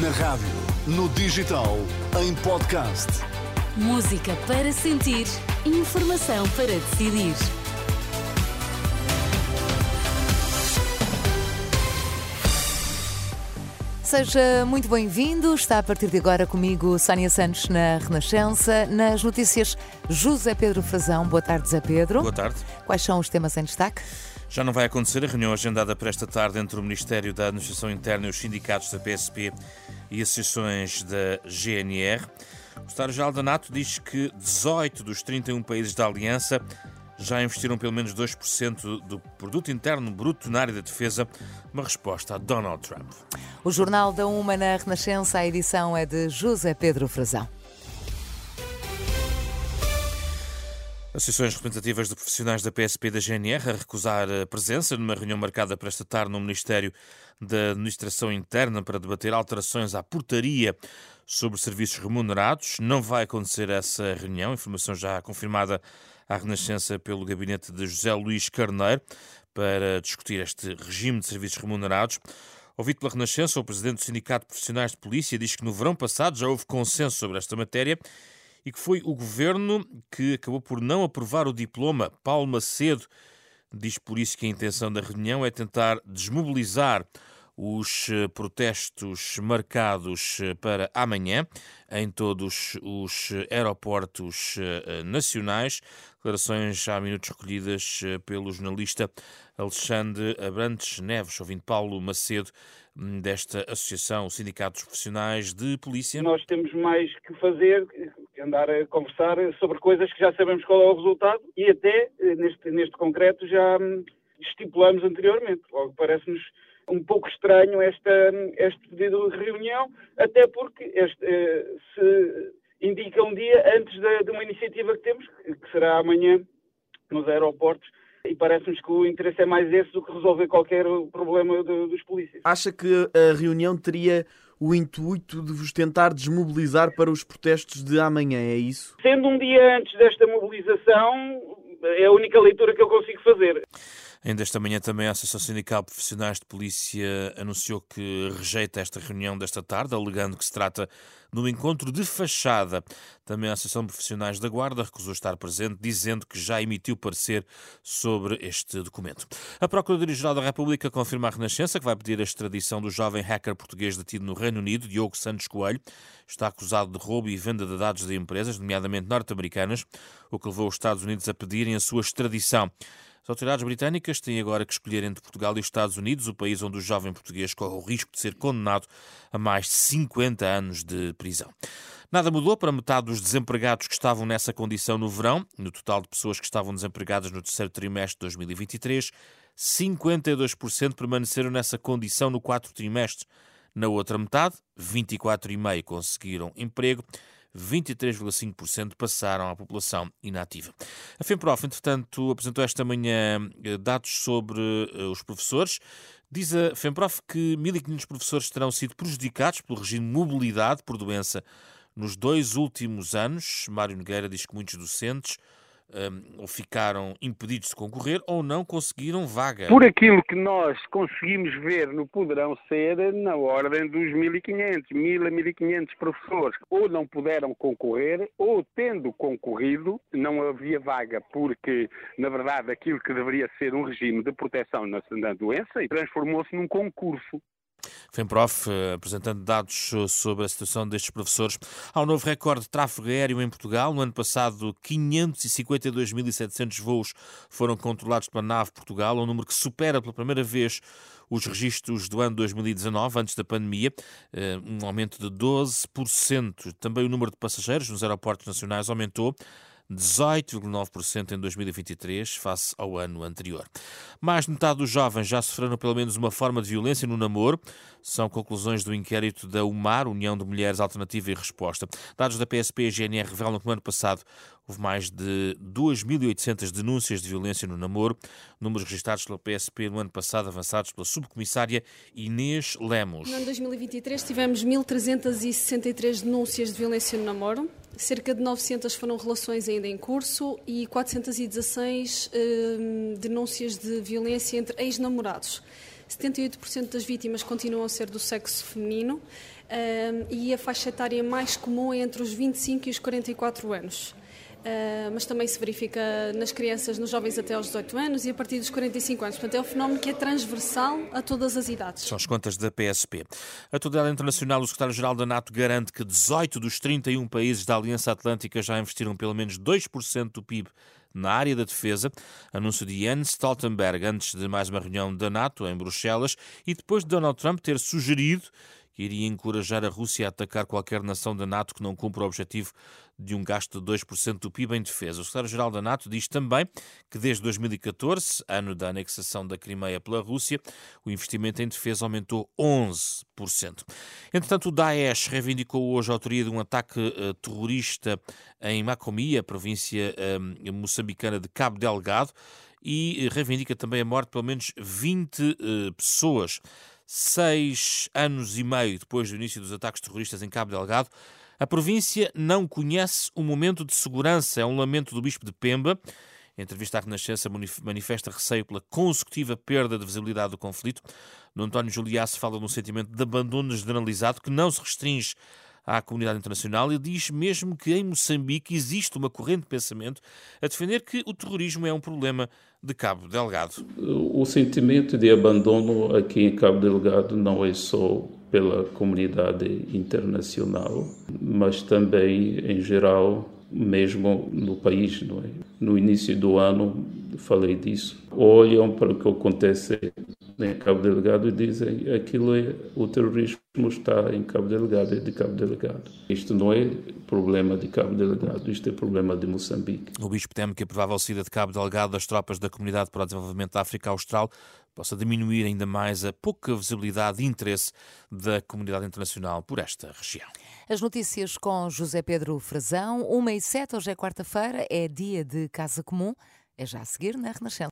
Na rádio, no digital, em podcast. Música para sentir, informação para decidir. Seja muito bem-vindo. Está a partir de agora comigo Sónia Santos na Renascença. Nas notícias, José Pedro Fazão. Boa tarde, Zé Pedro. Boa tarde. Quais são os temas em destaque? Já não vai acontecer a reunião agendada para esta tarde entre o Ministério da Administração Interna e os sindicatos da PSP e associações da GNR. O Secretário-Geral da NATO diz que 18 dos 31 países da Aliança já investiram pelo menos 2% do produto interno bruto na área da defesa, uma resposta a Donald Trump. O Jornal da Uma na Renascença, a edição é de José Pedro Frazão. Associações representativas de profissionais da PSP e da GNR a recusar a presença numa reunião marcada para esta tarde no Ministério da Administração Interna para debater alterações à portaria sobre serviços remunerados. Não vai acontecer essa reunião, informação já confirmada à Renascença pelo gabinete de José Luís Carneiro para discutir este regime de serviços remunerados. Ouvido pela Renascença, o presidente do Sindicato de Profissionais de Polícia diz que no verão passado já houve consenso sobre esta matéria e que foi o governo que acabou por não aprovar o diploma. Paulo Macedo diz por isso que a intenção da reunião é tentar desmobilizar os eh, protestos marcados eh, para amanhã em todos os aeroportos eh, nacionais. Declarações há minutos recolhidas pelo jornalista Alexandre Abrantes Neves, ouvindo Paulo Macedo, hum, desta Associação Sindicatos Profissionais de Polícia. Nós temos mais que fazer, andar a conversar sobre coisas que já sabemos qual é o resultado e até, neste, neste concreto, já hum, estipulamos anteriormente. Logo, parece-nos um pouco estranho esta, este pedido de reunião, até porque este, eh, se indica um dia antes de, de uma iniciativa que temos, que será amanhã nos aeroportos, e parece-nos que o interesse é mais esse do que resolver qualquer problema de, dos polícias. Acha que a reunião teria o intuito de vos tentar desmobilizar para os protestos de amanhã, é isso? Sendo um dia antes desta mobilização, é a única leitura que eu consigo fazer. Ainda esta manhã também a Associação Sindical de Profissionais de Polícia anunciou que rejeita esta reunião desta tarde, alegando que se trata de um encontro de fachada. Também a Associação de Profissionais da Guarda recusou estar presente, dizendo que já emitiu parecer sobre este documento. A Procuradoria-Geral da República confirma à Renascença que vai pedir a extradição do jovem hacker português detido no Reino Unido, Diogo Santos Coelho. Está acusado de roubo e venda de dados de empresas, nomeadamente norte-americanas, o que levou os Estados Unidos a pedirem a sua extradição. As autoridades britânicas têm agora que escolher entre Portugal e os Estados Unidos, o país onde o jovem português corre o risco de ser condenado a mais de 50 anos de prisão. Nada mudou para metade dos desempregados que estavam nessa condição no verão. No total de pessoas que estavam desempregadas no terceiro trimestre de 2023, 52% permaneceram nessa condição no quarto trimestre. Na outra metade, 24,5% conseguiram emprego 23,5% passaram à população inativa. A FEMPROF, entretanto, apresentou esta manhã eh, dados sobre eh, os professores. Diz a FEMPROF que 1.500 professores terão sido prejudicados pelo regime de mobilidade por doença nos dois últimos anos. Mário Nogueira diz que muitos docentes um, ou ficaram impedidos de concorrer ou não conseguiram vaga. Por aquilo que nós conseguimos ver no poderão ser na ordem dos 1.500, 1.000 a 1.500 professores. Ou não puderam concorrer, ou tendo concorrido, não havia vaga, porque, na verdade, aquilo que deveria ser um regime de proteção na doença transformou-se num concurso. FEMPROF, eh, apresentando dados sobre a situação destes professores. Há um novo recorde de tráfego aéreo em Portugal. No ano passado, 552.700 voos foram controlados pela nave Portugal, um número que supera pela primeira vez os registros do ano 2019, antes da pandemia, eh, um aumento de 12%. Também o número de passageiros nos aeroportos nacionais aumentou 18,9% em 2023, face ao ano anterior. Mais de metade dos jovens já sofreram pelo menos uma forma de violência no namoro. São conclusões do inquérito da UMAR, União de Mulheres Alternativa e Resposta. Dados da PSP e GNR revelam que no ano passado houve mais de 2.800 denúncias de violência no namoro, números registrados pela PSP no ano passado, avançados pela subcomissária Inês Lemos. No ano 2023 tivemos 1.363 denúncias de violência no namoro, cerca de 900 foram relações ainda em curso e 416 hum, denúncias de violência entre ex-namorados 78% das vítimas continuam a ser do sexo feminino e a faixa etária mais comum é entre os 25 e os 44 anos. Uh, mas também se verifica nas crianças, nos jovens até aos 18 anos e a partir dos 45 anos. Portanto, é um fenómeno que é transversal a todas as idades. São as contas da PSP. A tutela internacional, o secretário-geral da NATO garante que 18 dos 31 países da Aliança Atlântica já investiram pelo menos 2% do PIB na área da defesa. Anúncio de Jens Stoltenberg antes de mais uma reunião da NATO em Bruxelas e depois de Donald Trump ter sugerido que iria encorajar a Rússia a atacar qualquer nação da NATO que não cumpra o objetivo de um gasto de 2% do PIB em defesa. O secretário-geral da NATO diz também que desde 2014, ano da anexação da Crimeia pela Rússia, o investimento em defesa aumentou 11%. Entretanto, o Daesh reivindicou hoje a autoria de um ataque uh, terrorista em Macomia, província uh, moçambicana de Cabo Delgado, e reivindica também a morte de pelo menos 20 uh, eh, pessoas. Seis anos e meio depois do início dos ataques terroristas em Cabo Delgado, a província não conhece um momento de segurança. É um lamento do Bispo de Pemba. Em entrevista à Renascença, manifesta receio pela consecutiva perda de visibilidade do conflito. No António Juliasse fala de um sentimento de abandono generalizado que não se restringe à comunidade internacional e diz mesmo que em Moçambique existe uma corrente de pensamento a defender que o terrorismo é um problema de Cabo Delgado. O sentimento de abandono aqui em Cabo Delgado não é só pela comunidade internacional, mas também, em geral, mesmo no país. É? No início do ano, falei disso. Olham para o que acontece em Cabo Delgado e dizem aquilo é o terrorismo está em Cabo Delgado, é de Cabo Delgado. Isto não é problema de Cabo Delgado, isto é problema de Moçambique. O bispo teme que a provável saída de Cabo Delgado das tropas da Comunidade para o Desenvolvimento da África Austral possa diminuir ainda mais a pouca visibilidade e interesse da comunidade internacional por esta região. As notícias com José Pedro Frazão, 1 e 7, hoje é quarta-feira, é dia de Casa Comum, é já a seguir na Renascença.